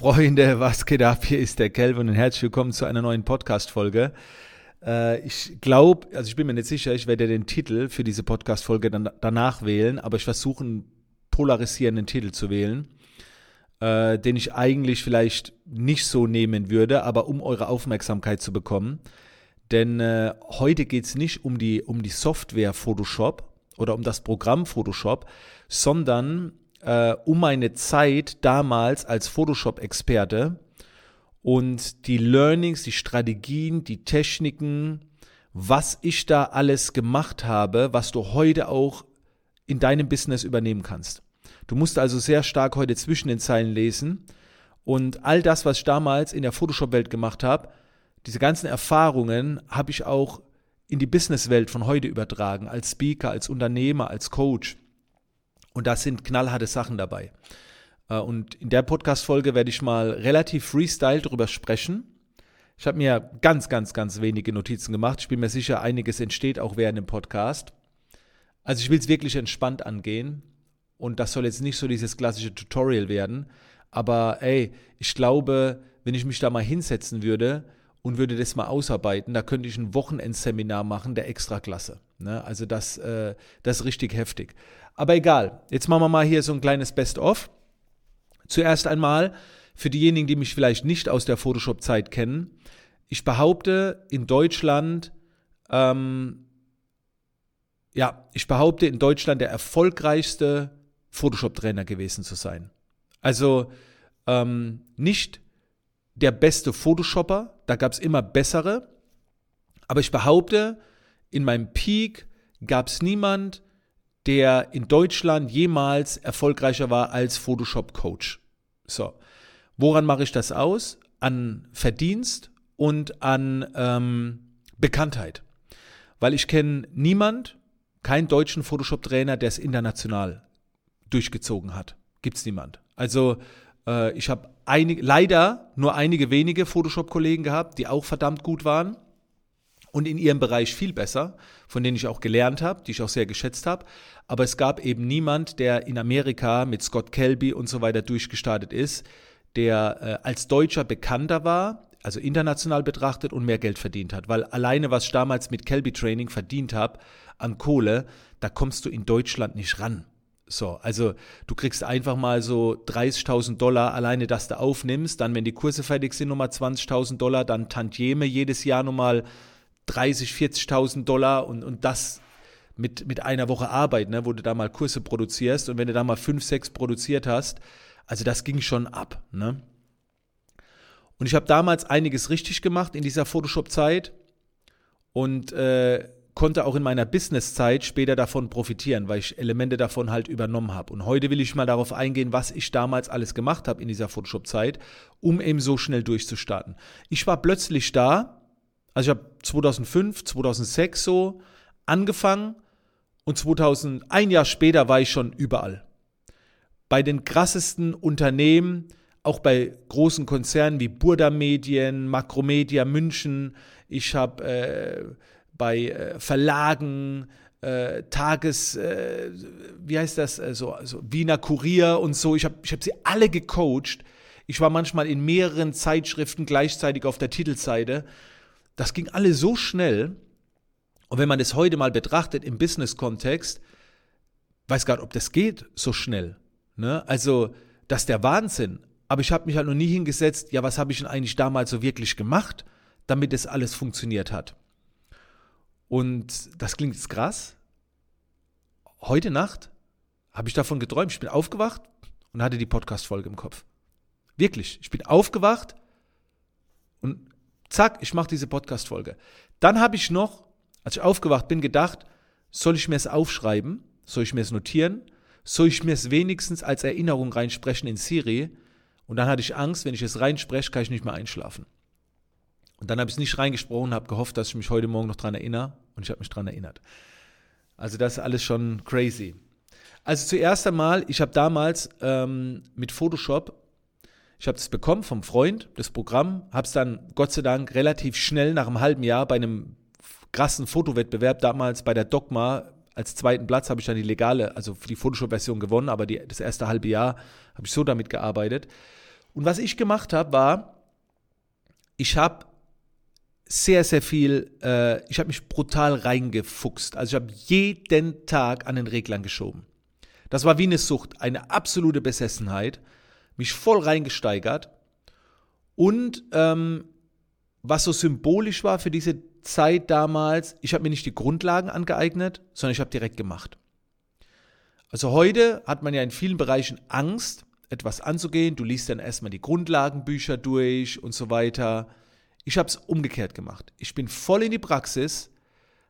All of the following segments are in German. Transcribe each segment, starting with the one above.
Freunde, was geht ab? Hier ist der Kelvin und herzlich willkommen zu einer neuen Podcast-Folge. Äh, ich glaube, also ich bin mir nicht sicher, ich werde den Titel für diese Podcast-Folge dann danach wählen, aber ich versuche einen polarisierenden Titel zu wählen, äh, den ich eigentlich vielleicht nicht so nehmen würde, aber um eure Aufmerksamkeit zu bekommen. Denn äh, heute geht es nicht um die, um die Software Photoshop oder um das Programm Photoshop, sondern äh, um meine Zeit damals als Photoshop-Experte und die Learnings, die Strategien, die Techniken, was ich da alles gemacht habe, was du heute auch in deinem Business übernehmen kannst. Du musst also sehr stark heute zwischen den Zeilen lesen und all das, was ich damals in der Photoshop-Welt gemacht habe, diese ganzen Erfahrungen habe ich auch in die Businesswelt von heute übertragen, als Speaker, als Unternehmer, als Coach. Und da sind knallharte Sachen dabei. Äh, und in der Podcast-Folge werde ich mal relativ freestyle darüber sprechen. Ich habe mir ganz, ganz, ganz wenige Notizen gemacht. Ich bin mir sicher, einiges entsteht auch während dem Podcast. Also ich will es wirklich entspannt angehen. Und das soll jetzt nicht so dieses klassische Tutorial werden. Aber ey, ich glaube, wenn ich mich da mal hinsetzen würde und würde das mal ausarbeiten, da könnte ich ein Wochenendseminar machen der Extraklasse. Ne? Also das, äh, das ist richtig heftig. Aber egal, jetzt machen wir mal hier so ein kleines Best-of. Zuerst einmal, für diejenigen, die mich vielleicht nicht aus der Photoshop-Zeit kennen, ich behaupte in Deutschland, ähm, ja, ich behaupte in Deutschland der erfolgreichste Photoshop-Trainer gewesen zu sein. Also ähm, nicht der beste Photoshopper, da gab es immer bessere, aber ich behaupte, in meinem Peak gab es niemand, der in Deutschland jemals erfolgreicher war als Photoshop-Coach. So, woran mache ich das aus? An Verdienst und an ähm, Bekanntheit. Weil ich kenne niemand, keinen deutschen Photoshop-Trainer, der es international durchgezogen hat. Gibt es niemand. Also äh, ich habe leider nur einige wenige Photoshop-Kollegen gehabt, die auch verdammt gut waren und in ihrem Bereich viel besser, von denen ich auch gelernt habe, die ich auch sehr geschätzt habe. Aber es gab eben niemand, der in Amerika mit Scott Kelby und so weiter durchgestartet ist, der äh, als Deutscher bekannter war, also international betrachtet und mehr Geld verdient hat. Weil alleine, was ich damals mit Kelby Training verdient habe an Kohle, da kommst du in Deutschland nicht ran. So, also du kriegst einfach mal so 30.000 Dollar alleine, dass du aufnimmst. Dann, wenn die Kurse fertig sind, nochmal 20.000 Dollar. Dann Tantieme jedes Jahr nochmal 30, 40.000 Dollar und, und das mit, mit einer Woche Arbeit, ne, wo du da mal Kurse produzierst und wenn du da mal fünf, sechs produziert hast, also das ging schon ab. Ne? Und ich habe damals einiges richtig gemacht in dieser Photoshop-Zeit und äh, konnte auch in meiner Business-Zeit später davon profitieren, weil ich Elemente davon halt übernommen habe. Und heute will ich mal darauf eingehen, was ich damals alles gemacht habe in dieser Photoshop-Zeit, um eben so schnell durchzustarten. Ich war plötzlich da, also ich habe 2005, 2006 so angefangen und 2000, ein Jahr später war ich schon überall. Bei den krassesten Unternehmen, auch bei großen Konzernen wie Burda Medien, Makromedia München. Ich habe äh, bei äh, Verlagen, äh, Tages, äh, wie heißt das, äh, so, so Wiener Kurier und so. Ich habe ich hab sie alle gecoacht. Ich war manchmal in mehreren Zeitschriften gleichzeitig auf der Titelseite das ging alles so schnell. Und wenn man das heute mal betrachtet im Business-Kontext, weiß gar nicht, ob das geht so schnell. Ne? Also, das ist der Wahnsinn. Aber ich habe mich halt noch nie hingesetzt, ja, was habe ich denn eigentlich damals so wirklich gemacht, damit das alles funktioniert hat. Und das klingt jetzt krass. Heute Nacht habe ich davon geträumt. Ich bin aufgewacht und hatte die Podcast-Folge im Kopf. Wirklich. Ich bin aufgewacht und Zack, ich mache diese Podcast-Folge. Dann habe ich noch, als ich aufgewacht bin, gedacht, soll ich mir es aufschreiben? Soll ich mir es notieren? Soll ich mir es wenigstens als Erinnerung reinsprechen in Siri? Und dann hatte ich Angst, wenn ich es reinspreche, kann ich nicht mehr einschlafen. Und dann habe ich es nicht reingesprochen, habe gehofft, dass ich mich heute Morgen noch dran erinnere. Und ich habe mich dran erinnert. Also das ist alles schon crazy. Also zuerst einmal, ich habe damals ähm, mit Photoshop ich habe das bekommen vom Freund, das Programm, habe es dann Gott sei Dank relativ schnell nach einem halben Jahr bei einem krassen Fotowettbewerb damals bei der Dogma als zweiten Platz habe ich dann die legale, also die Photoshop-Version gewonnen, aber die, das erste halbe Jahr habe ich so damit gearbeitet. Und was ich gemacht habe, war, ich habe sehr, sehr viel, äh, ich habe mich brutal reingefuchst. Also ich habe jeden Tag an den Reglern geschoben. Das war wie eine Sucht, eine absolute Besessenheit, mich voll reingesteigert. Und ähm, was so symbolisch war für diese Zeit damals, ich habe mir nicht die Grundlagen angeeignet, sondern ich habe direkt gemacht. Also heute hat man ja in vielen Bereichen Angst, etwas anzugehen. Du liest dann erstmal die Grundlagenbücher durch und so weiter. Ich habe es umgekehrt gemacht. Ich bin voll in die Praxis,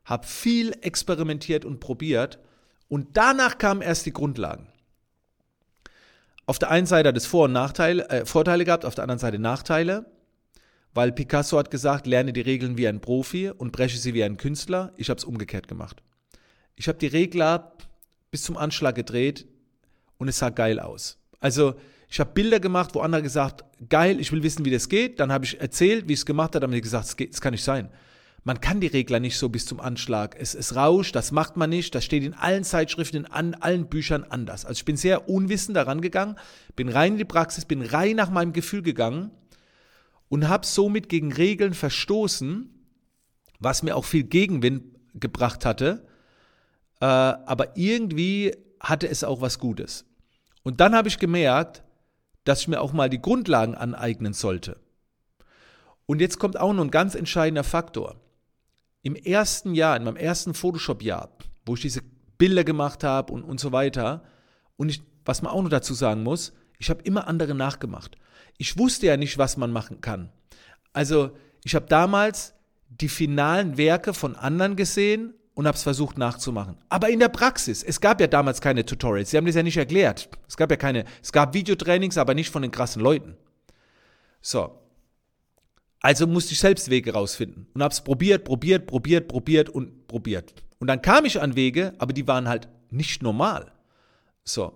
habe viel experimentiert und probiert und danach kamen erst die Grundlagen. Auf der einen Seite hat es Vor- und Nachteile, äh, Vorteile gehabt, auf der anderen Seite Nachteile, weil Picasso hat gesagt, lerne die Regeln wie ein Profi und breche sie wie ein Künstler. Ich habe es umgekehrt gemacht. Ich habe die Regler bis zum Anschlag gedreht und es sah geil aus. Also ich habe Bilder gemacht, wo andere gesagt, geil, ich will wissen, wie das geht. Dann habe ich erzählt, wie ich es gemacht habe, haben die gesagt, es kann nicht sein. Man kann die Regler nicht so bis zum Anschlag. Es, es rauscht, das macht man nicht. Das steht in allen Zeitschriften, in an, allen Büchern anders. Also ich bin sehr unwissend daran gegangen, bin rein in die Praxis, bin rein nach meinem Gefühl gegangen und habe somit gegen Regeln verstoßen, was mir auch viel Gegenwind gebracht hatte. Äh, aber irgendwie hatte es auch was Gutes. Und dann habe ich gemerkt, dass ich mir auch mal die Grundlagen aneignen sollte. Und jetzt kommt auch noch ein ganz entscheidender Faktor. Im ersten Jahr, in meinem ersten Photoshop-Jahr, wo ich diese Bilder gemacht habe und, und so weiter, und ich, was man auch noch dazu sagen muss, ich habe immer andere nachgemacht. Ich wusste ja nicht, was man machen kann. Also ich habe damals die finalen Werke von anderen gesehen und habe es versucht nachzumachen. Aber in der Praxis, es gab ja damals keine Tutorials, sie haben das ja nicht erklärt. Es gab ja keine, es gab Videotrainings, aber nicht von den krassen Leuten. So. Also musste ich selbst Wege rausfinden und habe es probiert, probiert, probiert, probiert und probiert. Und dann kam ich an Wege, aber die waren halt nicht normal. So.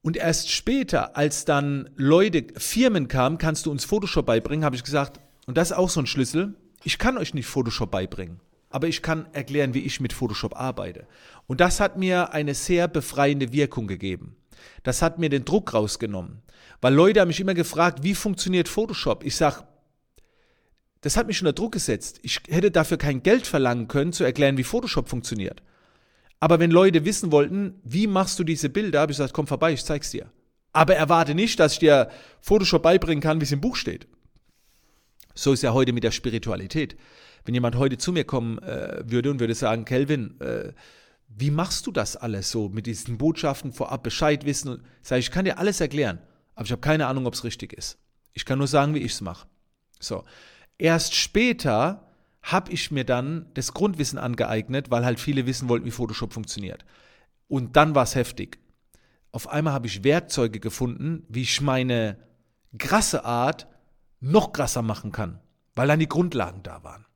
Und erst später, als dann Leute, Firmen kamen, kannst du uns Photoshop beibringen, habe ich gesagt, und das ist auch so ein Schlüssel, ich kann euch nicht Photoshop beibringen aber ich kann erklären, wie ich mit Photoshop arbeite. Und das hat mir eine sehr befreiende Wirkung gegeben. Das hat mir den Druck rausgenommen. Weil Leute haben mich immer gefragt, wie funktioniert Photoshop? Ich sage, das hat mich unter Druck gesetzt. Ich hätte dafür kein Geld verlangen können, zu erklären, wie Photoshop funktioniert. Aber wenn Leute wissen wollten, wie machst du diese Bilder, habe ich gesagt, komm vorbei, ich zeig's dir. Aber erwarte nicht, dass ich dir Photoshop beibringen kann, wie es im Buch steht. So ist ja heute mit der Spiritualität. Wenn jemand heute zu mir kommen äh, würde und würde sagen, Kelvin, äh, wie machst du das alles so mit diesen Botschaften vorab Bescheid wissen? Sag ich, ich kann dir alles erklären, aber ich habe keine Ahnung, ob es richtig ist. Ich kann nur sagen, wie ich es mache. So. Erst später habe ich mir dann das Grundwissen angeeignet, weil halt viele wissen wollten, wie Photoshop funktioniert. Und dann war es heftig. Auf einmal habe ich Werkzeuge gefunden, wie ich meine krasse Art noch krasser machen kann, weil dann die Grundlagen da waren.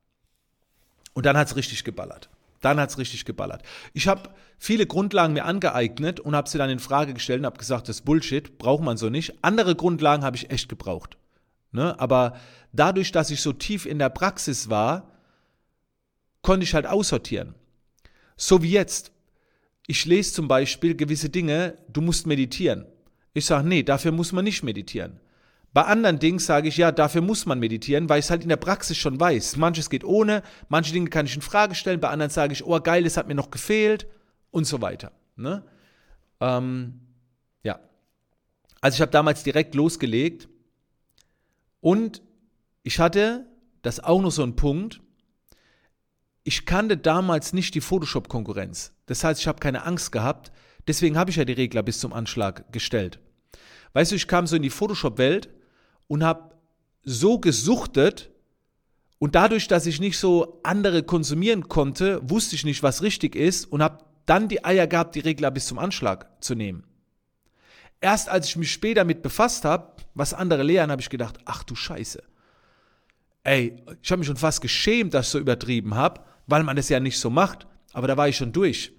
Und dann hat es richtig geballert. Dann hat es richtig geballert. Ich habe viele Grundlagen mir angeeignet und habe sie dann in Frage gestellt und habe gesagt, das ist Bullshit, braucht man so nicht. Andere Grundlagen habe ich echt gebraucht. Ne? Aber dadurch, dass ich so tief in der Praxis war, konnte ich halt aussortieren. So wie jetzt. Ich lese zum Beispiel gewisse Dinge, du musst meditieren. Ich sage, nee, dafür muss man nicht meditieren. Bei anderen Dingen sage ich, ja, dafür muss man meditieren, weil ich es halt in der Praxis schon weiß. Manches geht ohne, manche Dinge kann ich in Frage stellen, bei anderen sage ich, oh geil, das hat mir noch gefehlt und so weiter. Ne? Ähm, ja. Also ich habe damals direkt losgelegt und ich hatte, das auch noch so ein Punkt, ich kannte damals nicht die Photoshop-Konkurrenz. Das heißt, ich habe keine Angst gehabt, deswegen habe ich ja die Regler bis zum Anschlag gestellt. Weißt du, ich kam so in die Photoshop-Welt und habe so gesuchtet und dadurch, dass ich nicht so andere konsumieren konnte, wusste ich nicht, was richtig ist und habe dann die Eier gehabt, die Regler bis zum Anschlag zu nehmen. Erst als ich mich später damit befasst habe, was andere lehren, habe ich gedacht, ach du Scheiße. Ey, ich habe mich schon fast geschämt, dass ich so übertrieben habe, weil man das ja nicht so macht. Aber da war ich schon durch.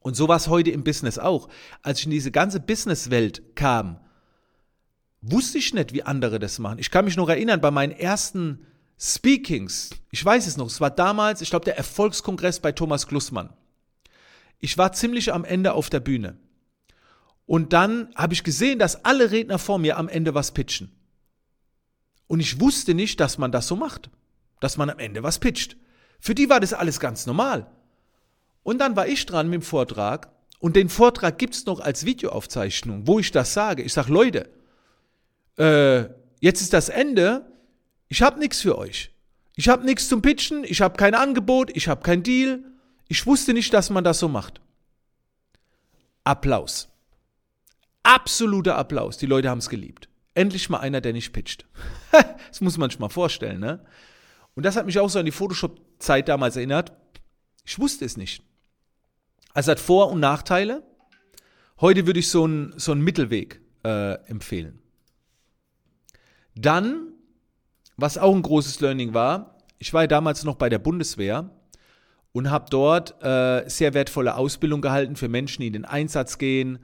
Und so war es heute im Business auch. Als ich in diese ganze Businesswelt kam, wusste ich nicht, wie andere das machen. Ich kann mich noch erinnern, bei meinen ersten Speakings, ich weiß es noch, es war damals, ich glaube, der Erfolgskongress bei Thomas Glussmann. Ich war ziemlich am Ende auf der Bühne. Und dann habe ich gesehen, dass alle Redner vor mir am Ende was pitchen. Und ich wusste nicht, dass man das so macht, dass man am Ende was pitcht. Für die war das alles ganz normal. Und dann war ich dran mit dem Vortrag und den Vortrag gibt es noch als Videoaufzeichnung, wo ich das sage. Ich sage, Leute, äh, jetzt ist das Ende, ich habe nichts für euch. Ich habe nichts zum Pitchen, ich habe kein Angebot, ich habe kein Deal. Ich wusste nicht, dass man das so macht. Applaus. Absoluter Applaus. Die Leute haben es geliebt. Endlich mal einer, der nicht pitcht. das muss man sich mal vorstellen, ne? Und das hat mich auch so an die Photoshop-Zeit damals erinnert. Ich wusste es nicht. Also hat Vor- und Nachteile. Heute würde ich so einen so Mittelweg äh, empfehlen. Dann, was auch ein großes Learning war, ich war ja damals noch bei der Bundeswehr und habe dort äh, sehr wertvolle Ausbildung gehalten für Menschen, die in den Einsatz gehen.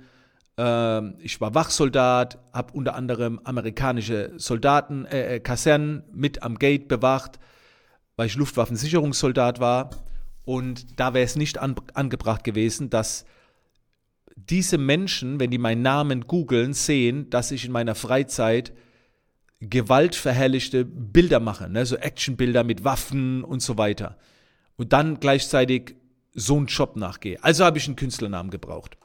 Äh, ich war Wachsoldat, habe unter anderem amerikanische Soldaten, äh, äh, Kasernen mit am Gate bewacht, weil ich Luftwaffensicherungssoldat war. Und da wäre es nicht an, angebracht gewesen, dass diese Menschen, wenn die meinen Namen googeln, sehen, dass ich in meiner Freizeit gewaltverherrlichte Bilder mache, ne? so Actionbilder mit Waffen und so weiter. Und dann gleichzeitig so einen Job nachgehe. Also habe ich einen Künstlernamen gebraucht.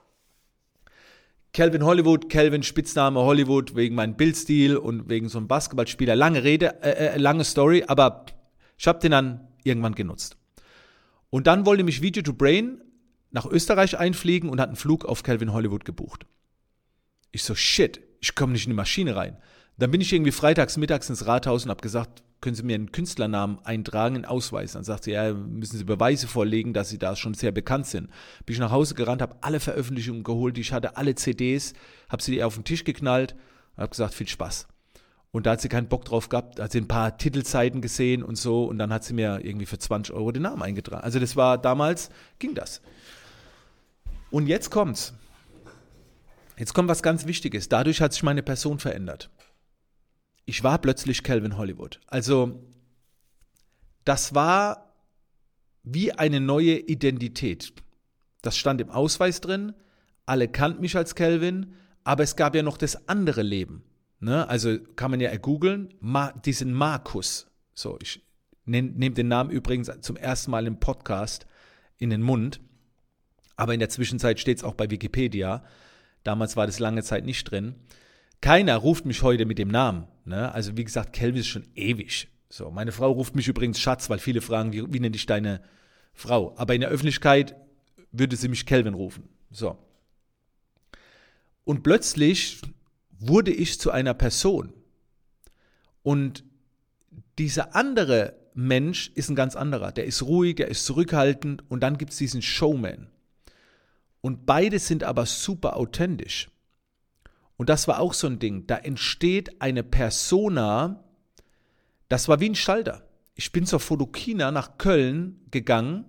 Calvin Hollywood, Calvin Spitzname Hollywood wegen meinem Bildstil und wegen so einem Basketballspieler. Lange Rede, äh, äh, lange Story, aber ich habe den dann irgendwann genutzt. Und dann wollte mich Video to Brain nach Österreich einfliegen und hat einen Flug auf Calvin Hollywood gebucht. Ich so, shit, ich komme nicht in die Maschine rein. Dann bin ich irgendwie freitags mittags ins Rathaus und habe gesagt, können Sie mir einen Künstlernamen eintragen, einen Ausweis? Dann sagt sie, ja, müssen Sie Beweise vorlegen, dass Sie da schon sehr bekannt sind. Bin ich nach Hause gerannt, habe alle Veröffentlichungen geholt, die ich hatte, alle CDs, habe sie auf den Tisch geknallt und habe gesagt, viel Spaß. Und da hat sie keinen Bock drauf gehabt, hat sie ein paar Titelzeiten gesehen und so und dann hat sie mir irgendwie für 20 Euro den Namen eingetragen. Also das war damals, ging das. Und jetzt kommt's. Jetzt kommt was ganz Wichtiges. Dadurch hat sich meine Person verändert. Ich war plötzlich Calvin Hollywood. Also das war wie eine neue Identität. Das stand im Ausweis drin. Alle kannten mich als Calvin, aber es gab ja noch das andere Leben. Ne? Also kann man ja googeln, Ma diesen Markus. So, ich nehme nehm den Namen übrigens zum ersten Mal im Podcast in den Mund. Aber in der Zwischenzeit steht es auch bei Wikipedia. Damals war das lange Zeit nicht drin. Keiner ruft mich heute mit dem Namen. Ne? Also wie gesagt, Kelvin ist schon ewig. So, meine Frau ruft mich übrigens Schatz, weil viele fragen, wie, wie nennt dich deine Frau? Aber in der Öffentlichkeit würde sie mich Kelvin rufen. So. Und plötzlich wurde ich zu einer Person. Und dieser andere Mensch ist ein ganz anderer. Der ist ruhig, der ist zurückhaltend und dann gibt es diesen Showman. Und beide sind aber super authentisch. Und das war auch so ein Ding. Da entsteht eine Persona, das war wie ein Schalter. Ich bin zur Fotokina nach Köln gegangen,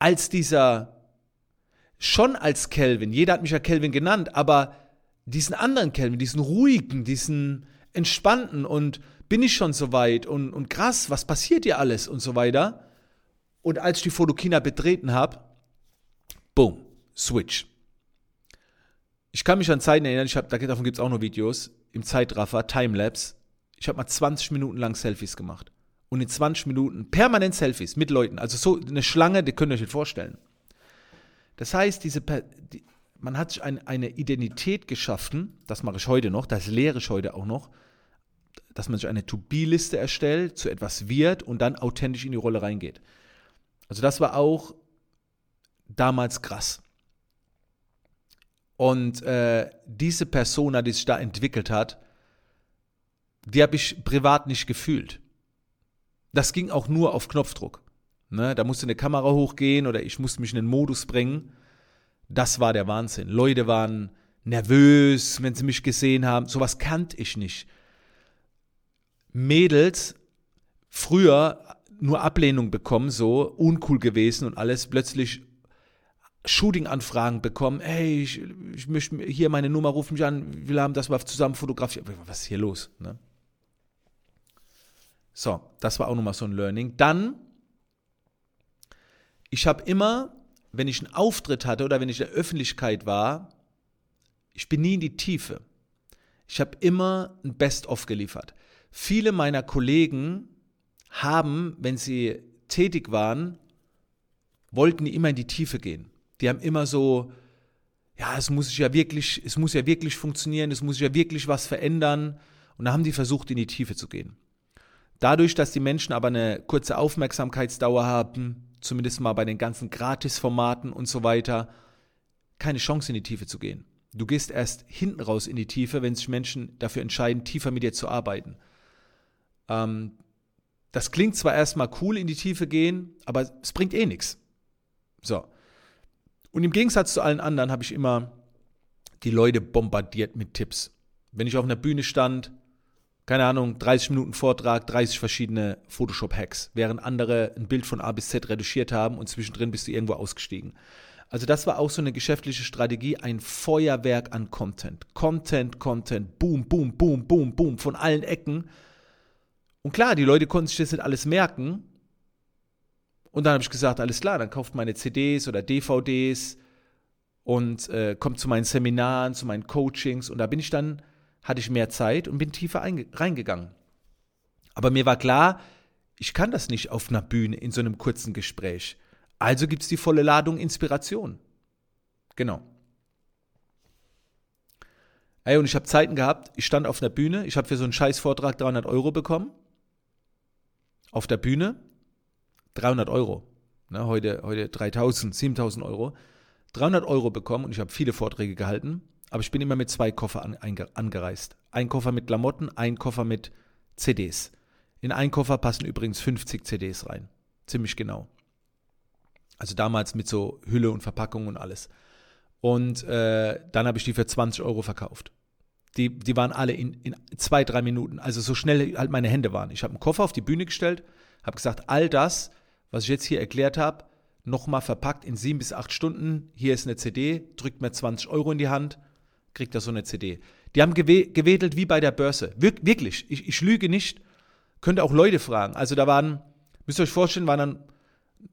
als dieser, schon als Kelvin, jeder hat mich ja Kelvin genannt, aber diesen anderen Kelvin, diesen ruhigen, diesen entspannten und bin ich schon so weit und, und krass, was passiert hier alles und so weiter. Und als ich die Fotokina betreten habe, boom, Switch. Ich kann mich an Zeiten erinnern, ich hab, davon gibt es auch noch Videos, im Zeitraffer, Timelapse. Ich habe mal 20 Minuten lang Selfies gemacht. Und in 20 Minuten permanent Selfies mit Leuten. Also so eine Schlange, die könnt ihr euch nicht vorstellen. Das heißt, diese, die, man hat sich ein, eine Identität geschaffen, das mache ich heute noch, das lehre ich heute auch noch, dass man sich eine To-Be-Liste erstellt, zu etwas wird und dann authentisch in die Rolle reingeht. Also das war auch damals krass. Und äh, diese Persona, die sich da entwickelt hat, die habe ich privat nicht gefühlt. Das ging auch nur auf Knopfdruck. Ne? Da musste eine Kamera hochgehen oder ich musste mich in den Modus bringen das war der Wahnsinn. Leute waren nervös, wenn sie mich gesehen haben. Sowas kannte ich nicht. Mädels früher nur Ablehnung bekommen, so uncool gewesen und alles plötzlich Shooting-Anfragen bekommen. Hey, ich, ich möchte hier meine Nummer, ruf mich an, wir haben das mal zusammen fotografiert. Was ist hier los? Ne? So, das war auch nochmal so ein Learning. Dann, ich habe immer wenn ich einen Auftritt hatte oder wenn ich in der Öffentlichkeit war, Ich bin nie in die Tiefe. Ich habe immer ein Best-of geliefert. Viele meiner Kollegen haben, wenn sie tätig waren, wollten die immer in die Tiefe gehen. Die haben immer so, ja, es muss ja wirklich, es muss ja wirklich funktionieren, es muss ja wirklich was verändern. Und da haben die versucht, in die Tiefe zu gehen. Dadurch, dass die Menschen aber eine kurze Aufmerksamkeitsdauer haben, zumindest mal bei den ganzen Gratisformaten und so weiter, keine Chance in die Tiefe zu gehen. Du gehst erst hinten raus in die Tiefe, wenn sich Menschen dafür entscheiden, tiefer mit dir zu arbeiten. Ähm, das klingt zwar erstmal cool, in die Tiefe gehen, aber es bringt eh nichts. So. Und im Gegensatz zu allen anderen habe ich immer die Leute bombardiert mit Tipps. Wenn ich auf einer Bühne stand, keine Ahnung, 30 Minuten Vortrag, 30 verschiedene Photoshop-Hacks, während andere ein Bild von A bis Z reduziert haben und zwischendrin bist du irgendwo ausgestiegen. Also das war auch so eine geschäftliche Strategie, ein Feuerwerk an Content. Content, Content, boom, boom, boom, boom, boom, von allen Ecken. Und klar, die Leute konnten sich das nicht alles merken. Und dann habe ich gesagt, alles klar, dann kauft meine CDs oder DVDs und äh, kommt zu meinen Seminaren, zu meinen Coachings. Und da bin ich dann hatte ich mehr Zeit und bin tiefer reingegangen. Aber mir war klar, ich kann das nicht auf einer Bühne in so einem kurzen Gespräch. Also gibt es die volle Ladung Inspiration. Genau. Ey, und ich habe Zeiten gehabt, ich stand auf einer Bühne, ich habe für so einen Scheißvortrag 300 Euro bekommen. Auf der Bühne 300 Euro. Ne, heute, heute 3000, 7000 Euro. 300 Euro bekommen und ich habe viele Vorträge gehalten. Aber ich bin immer mit zwei Koffer an, angereist. Ein Koffer mit Klamotten, ein Koffer mit CDs. In einen Koffer passen übrigens 50 CDs rein. Ziemlich genau. Also damals mit so Hülle und Verpackung und alles. Und äh, dann habe ich die für 20 Euro verkauft. Die, die waren alle in, in zwei, drei Minuten. Also so schnell halt meine Hände waren. Ich habe einen Koffer auf die Bühne gestellt, habe gesagt, all das, was ich jetzt hier erklärt habe, nochmal verpackt in sieben bis acht Stunden. Hier ist eine CD, drückt mir 20 Euro in die Hand kriegt er so eine CD. Die haben gewedelt wie bei der Börse. Wir wirklich, ich, ich lüge nicht. Könnt ihr auch Leute fragen. Also da waren, müsst ihr euch vorstellen, waren dann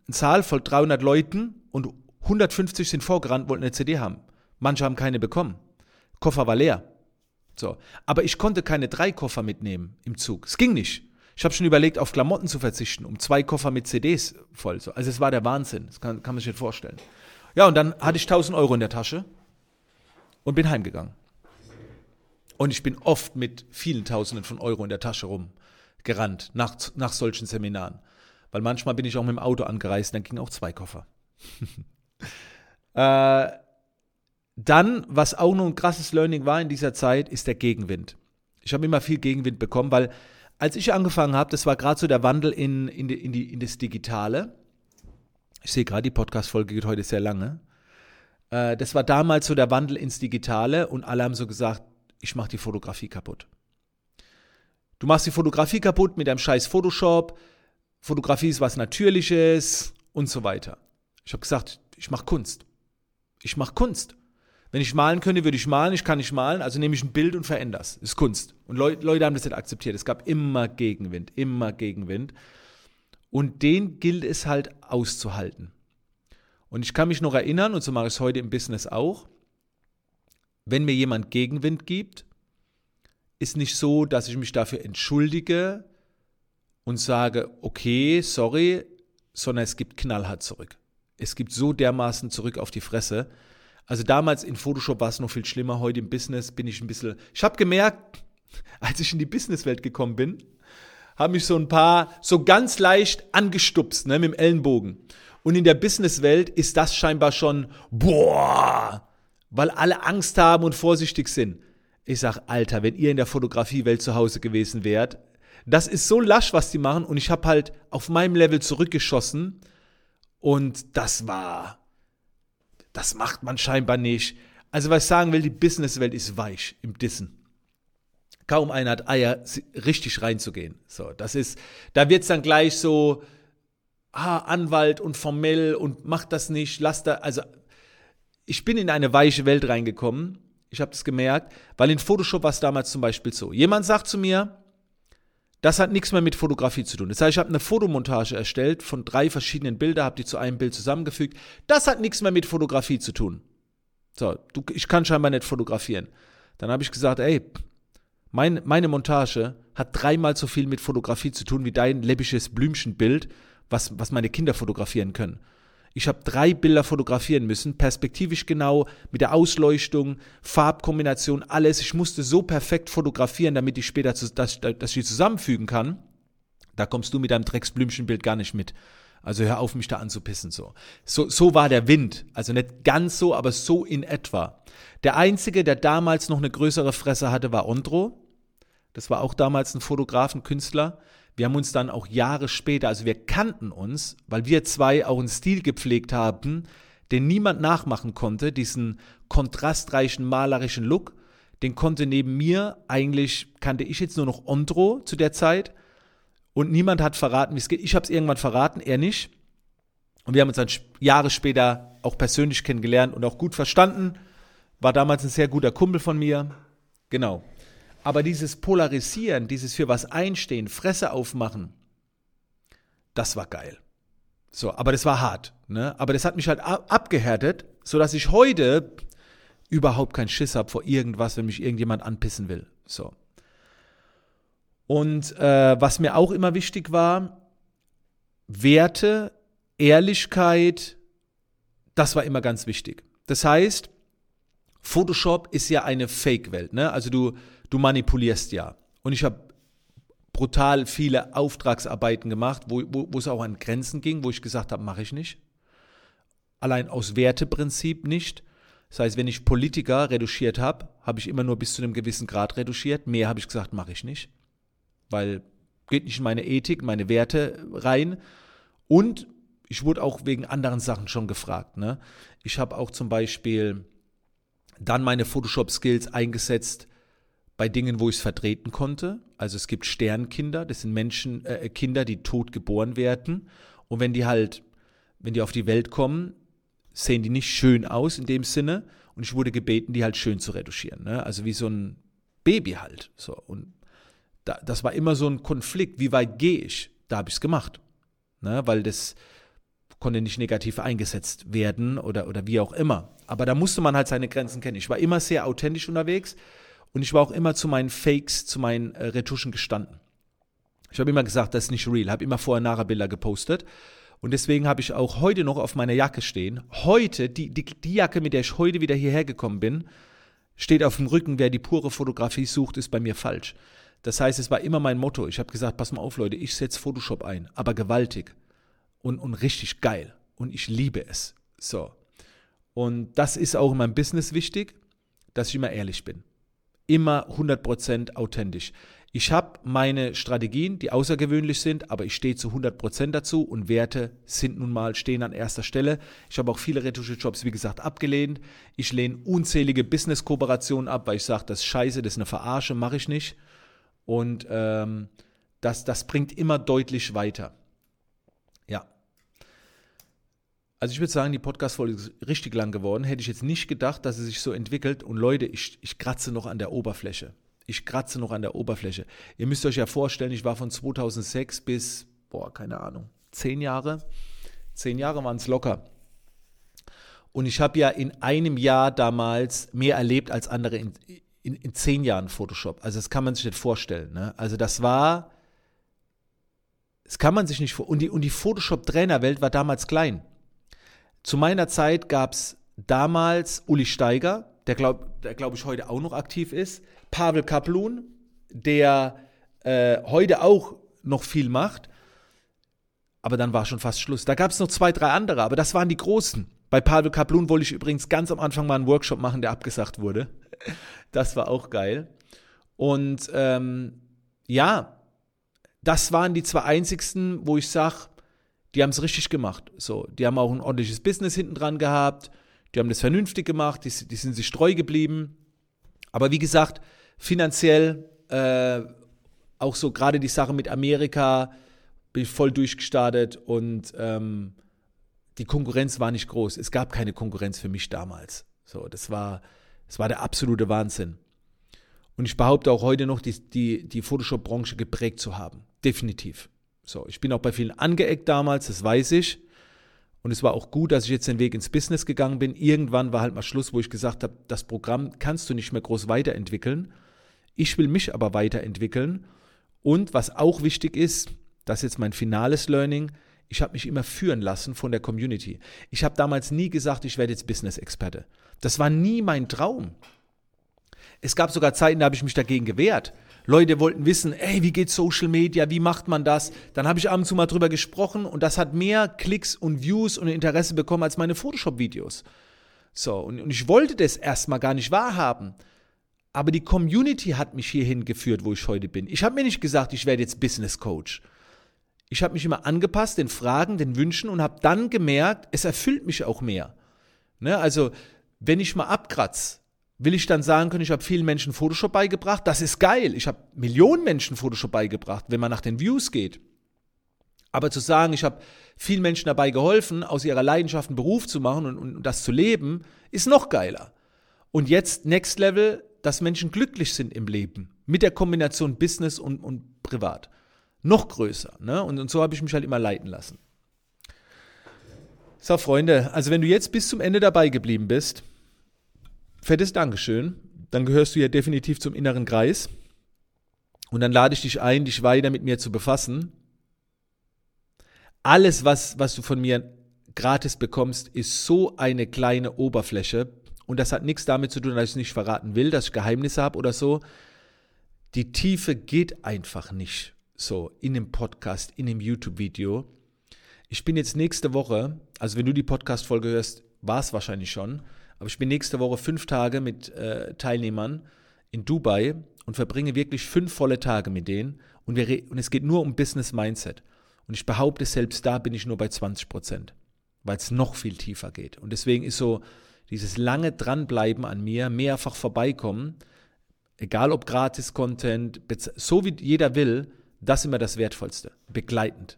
ein Zahl von 300 Leuten und 150 sind vorgerannt, wollten eine CD haben. Manche haben keine bekommen. Koffer war leer. So. Aber ich konnte keine drei Koffer mitnehmen im Zug. Es ging nicht. Ich habe schon überlegt, auf Klamotten zu verzichten, um zwei Koffer mit CDs voll. zu. Also es war der Wahnsinn. Das kann, kann man sich nicht vorstellen. Ja, und dann hatte ich 1000 Euro in der Tasche und bin heimgegangen. Und ich bin oft mit vielen Tausenden von Euro in der Tasche rumgerannt nach, nach solchen Seminaren. Weil manchmal bin ich auch mit dem Auto angereist, dann gingen auch zwei Koffer. äh, dann, was auch noch ein krasses Learning war in dieser Zeit, ist der Gegenwind. Ich habe immer viel Gegenwind bekommen, weil als ich angefangen habe, das war gerade so der Wandel in, in, die, in, die, in das Digitale. Ich sehe gerade, die Podcast-Folge geht heute sehr lange. Äh, das war damals so der Wandel ins Digitale und alle haben so gesagt, ich mache die Fotografie kaputt. Du machst die Fotografie kaputt mit deinem scheiß Photoshop, Fotografie ist was Natürliches und so weiter. Ich habe gesagt, ich mache Kunst. Ich mache Kunst. Wenn ich malen könnte, würde ich malen. Ich kann nicht malen, also nehme ich ein Bild und verändere es. Ist Kunst. Und Leu Leute haben das nicht akzeptiert. Es gab immer Gegenwind, immer Gegenwind. Und den gilt es halt auszuhalten. Und ich kann mich noch erinnern, und so mache ich es heute im Business auch, wenn mir jemand Gegenwind gibt, ist nicht so, dass ich mich dafür entschuldige und sage, okay, sorry, sondern es gibt knallhart zurück. Es gibt so dermaßen zurück auf die Fresse. Also damals in Photoshop war es noch viel schlimmer, heute im Business bin ich ein bisschen. Ich habe gemerkt, als ich in die Businesswelt gekommen bin, haben mich so ein paar so ganz leicht angestupst, ne, mit dem Ellenbogen. Und in der Businesswelt ist das scheinbar schon, boah, weil alle Angst haben und vorsichtig sind. Ich sag, Alter, wenn ihr in der Fotografiewelt zu Hause gewesen wärt, das ist so lasch, was die machen. Und ich habe halt auf meinem Level zurückgeschossen. Und das war, das macht man scheinbar nicht. Also was ich sagen will, die Businesswelt ist weich im Dissen. Kaum einer hat Eier, richtig reinzugehen. So, das ist, da wird's dann gleich so, ah, Anwalt und formell und mach das nicht, lass da, also ich bin in eine weiche Welt reingekommen. Ich habe das gemerkt, weil in Photoshop war es damals zum Beispiel so. Jemand sagt zu mir, das hat nichts mehr mit Fotografie zu tun. Das heißt, ich habe eine Fotomontage erstellt von drei verschiedenen Bildern, habe die zu einem Bild zusammengefügt. Das hat nichts mehr mit Fotografie zu tun. So, du, ich kann scheinbar nicht fotografieren. Dann habe ich gesagt, ey, mein, meine Montage hat dreimal so viel mit Fotografie zu tun wie dein läppisches Blümchenbild, was, was meine Kinder fotografieren können. Ich habe drei Bilder fotografieren müssen, perspektivisch genau, mit der Ausleuchtung, Farbkombination, alles. Ich musste so perfekt fotografieren, damit ich später, zu, dass, ich die zusammenfügen kann. Da kommst du mit deinem Drecksblümchenbild gar nicht mit. Also hör auf, mich da anzupissen. So. so, so war der Wind. Also nicht ganz so, aber so in etwa. Der Einzige, der damals noch eine größere Fresse hatte, war Ondro. Das war auch damals ein Fotograf, ein Künstler. Wir haben uns dann auch Jahre später, also wir kannten uns, weil wir zwei auch einen Stil gepflegt haben, den niemand nachmachen konnte, diesen kontrastreichen malerischen Look. Den konnte neben mir eigentlich, kannte ich jetzt nur noch Ondro zu der Zeit. Und niemand hat verraten, wie es geht. Ich habe es irgendwann verraten, er nicht. Und wir haben uns dann Jahre später auch persönlich kennengelernt und auch gut verstanden. War damals ein sehr guter Kumpel von mir. Genau. Aber dieses Polarisieren, dieses für was einstehen, Fresse aufmachen, das war geil. So, aber das war hart. Ne? Aber das hat mich halt abgehärtet, sodass ich heute überhaupt keinen Schiss habe vor irgendwas, wenn mich irgendjemand anpissen will. So. Und äh, was mir auch immer wichtig war, Werte, Ehrlichkeit, das war immer ganz wichtig. Das heißt, Photoshop ist ja eine Fake-Welt. Ne? Also du, du manipulierst ja. Und ich habe brutal viele Auftragsarbeiten gemacht, wo, wo, wo es auch an Grenzen ging, wo ich gesagt habe, mache ich nicht. Allein aus Werteprinzip nicht. Das heißt, wenn ich Politiker reduziert habe, habe ich immer nur bis zu einem gewissen Grad reduziert. Mehr habe ich gesagt, mache ich nicht. Weil geht nicht in meine Ethik, meine Werte rein. Und ich wurde auch wegen anderen Sachen schon gefragt. Ne? Ich habe auch zum Beispiel dann meine Photoshop-Skills eingesetzt bei Dingen, wo ich es vertreten konnte. Also es gibt Sternkinder, das sind Menschen, äh, Kinder, die tot geboren werden. Und wenn die halt, wenn die auf die Welt kommen, sehen die nicht schön aus in dem Sinne. Und ich wurde gebeten, die halt schön zu retuschieren. Ne? Also wie so ein Baby halt. So. Und da, das war immer so ein Konflikt. Wie weit gehe ich? Da habe ich es gemacht. Ne? Weil das konnte nicht negativ eingesetzt werden oder, oder wie auch immer. Aber da musste man halt seine Grenzen kennen. Ich war immer sehr authentisch unterwegs und ich war auch immer zu meinen Fakes, zu meinen äh, Retuschen gestanden. Ich habe immer gesagt, das ist nicht real, habe immer vorher nachher Bilder gepostet. Und deswegen habe ich auch heute noch auf meiner Jacke stehen. Heute, die, die, die Jacke, mit der ich heute wieder hierher gekommen bin, steht auf dem Rücken, wer die pure Fotografie sucht, ist bei mir falsch. Das heißt, es war immer mein Motto. Ich habe gesagt, pass mal auf, Leute, ich setze Photoshop ein, aber gewaltig und, und richtig geil. Und ich liebe es. So. Und das ist auch in meinem Business wichtig, dass ich immer ehrlich bin. Immer 100% authentisch. Ich habe meine Strategien, die außergewöhnlich sind, aber ich stehe zu 100% dazu und Werte sind nun mal, stehen an erster Stelle. Ich habe auch viele Retusche-Jobs, wie gesagt, abgelehnt. Ich lehne unzählige Business-Kooperationen ab, weil ich sage, das ist scheiße, das ist eine Verarsche, mache ich nicht. Und ähm, das, das bringt immer deutlich weiter. Ja. Also ich würde sagen, die Podcast-Folge ist richtig lang geworden. Hätte ich jetzt nicht gedacht, dass sie sich so entwickelt. Und Leute, ich, ich kratze noch an der Oberfläche. Ich kratze noch an der Oberfläche. Ihr müsst euch ja vorstellen, ich war von 2006 bis, boah, keine Ahnung, zehn Jahre. Zehn Jahre waren es locker. Und ich habe ja in einem Jahr damals mehr erlebt als andere in, in, in zehn Jahren Photoshop. Also das kann man sich nicht vorstellen. Ne? Also das war, das kann man sich nicht vorstellen. Und die, und die Photoshop-Trainerwelt war damals klein. Zu meiner Zeit gab es damals Uli Steiger, der glaube glaub ich heute auch noch aktiv ist, Pavel Kaplun, der äh, heute auch noch viel macht, aber dann war schon fast Schluss. Da gab es noch zwei, drei andere, aber das waren die großen. Bei Pavel Kaplun wollte ich übrigens ganz am Anfang mal einen Workshop machen, der abgesagt wurde. Das war auch geil. Und ähm, ja, das waren die zwei einzigsten, wo ich sage, die haben es richtig gemacht. So, die haben auch ein ordentliches Business hinten dran gehabt, die haben das vernünftig gemacht, die, die sind sich treu geblieben. Aber wie gesagt, finanziell äh, auch so gerade die Sache mit Amerika bin ich voll durchgestartet und ähm, die Konkurrenz war nicht groß. Es gab keine Konkurrenz für mich damals. So, das war, das war der absolute Wahnsinn. Und ich behaupte auch heute noch, die, die, die Photoshop-Branche geprägt zu haben. Definitiv. So, ich bin auch bei vielen angeeckt damals, das weiß ich. Und es war auch gut, dass ich jetzt den Weg ins Business gegangen bin. Irgendwann war halt mal Schluss, wo ich gesagt habe, das Programm kannst du nicht mehr groß weiterentwickeln. Ich will mich aber weiterentwickeln. Und was auch wichtig ist, das ist jetzt mein finales Learning, ich habe mich immer führen lassen von der Community. Ich habe damals nie gesagt, ich werde jetzt Business-Experte. Das war nie mein Traum. Es gab sogar Zeiten, da habe ich mich dagegen gewehrt. Leute wollten wissen, ey, wie geht Social Media, wie macht man das? Dann habe ich ab und zu mal drüber gesprochen und das hat mehr Klicks und Views und Interesse bekommen als meine Photoshop-Videos. So, und, und ich wollte das erstmal gar nicht wahrhaben. Aber die Community hat mich hierhin geführt, wo ich heute bin. Ich habe mir nicht gesagt, ich werde jetzt Business Coach. Ich habe mich immer angepasst den Fragen, den Wünschen und habe dann gemerkt, es erfüllt mich auch mehr. Ne? Also, wenn ich mal abkratze, will ich dann sagen können, ich habe vielen Menschen Photoshop beigebracht. Das ist geil. Ich habe Millionen Menschen Photoshop beigebracht, wenn man nach den Views geht. Aber zu sagen, ich habe vielen Menschen dabei geholfen, aus ihrer Leidenschaft einen Beruf zu machen und, und, das zu leben, ist noch geiler. Und jetzt Next Level, dass Menschen glücklich sind im Leben. Mit der Kombination Business und, und Privat. Noch größer. Ne? Und, und so habe ich mich halt immer leiten lassen. So, Freunde, also wenn du jetzt bis zum Ende dabei geblieben bist, fettes Dankeschön. Dann gehörst du ja definitiv zum inneren Kreis. Und dann lade ich dich ein, dich weiter mit mir zu befassen. Alles, was, was du von mir gratis bekommst, ist so eine kleine Oberfläche. Und das hat nichts damit zu tun, dass ich es nicht verraten will, dass ich Geheimnisse habe oder so. Die Tiefe geht einfach nicht so in einem Podcast, in einem YouTube-Video. Ich bin jetzt nächste Woche, also wenn du die Podcast-Folge hörst, war es wahrscheinlich schon, aber ich bin nächste Woche fünf Tage mit äh, Teilnehmern in Dubai und verbringe wirklich fünf volle Tage mit denen. Und, wir, und es geht nur um Business Mindset. Und ich behaupte, selbst da bin ich nur bei 20 Prozent, weil es noch viel tiefer geht. Und deswegen ist so dieses lange Dranbleiben an mir, mehrfach vorbeikommen, egal ob Gratis-Content, so wie jeder will, das ist immer das Wertvollste, begleitend.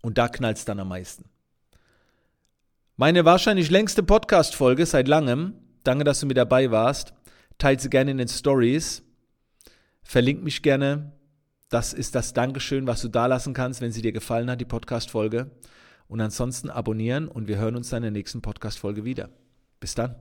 Und da knallt es dann am meisten. Meine wahrscheinlich längste Podcast-Folge seit langem. Danke, dass du mit dabei warst. Teilt sie gerne in den Stories. Verlink mich gerne. Das ist das Dankeschön, was du da lassen kannst, wenn sie dir gefallen hat, die Podcast-Folge. Und ansonsten abonnieren und wir hören uns dann in der nächsten Podcast-Folge wieder. Bis dann.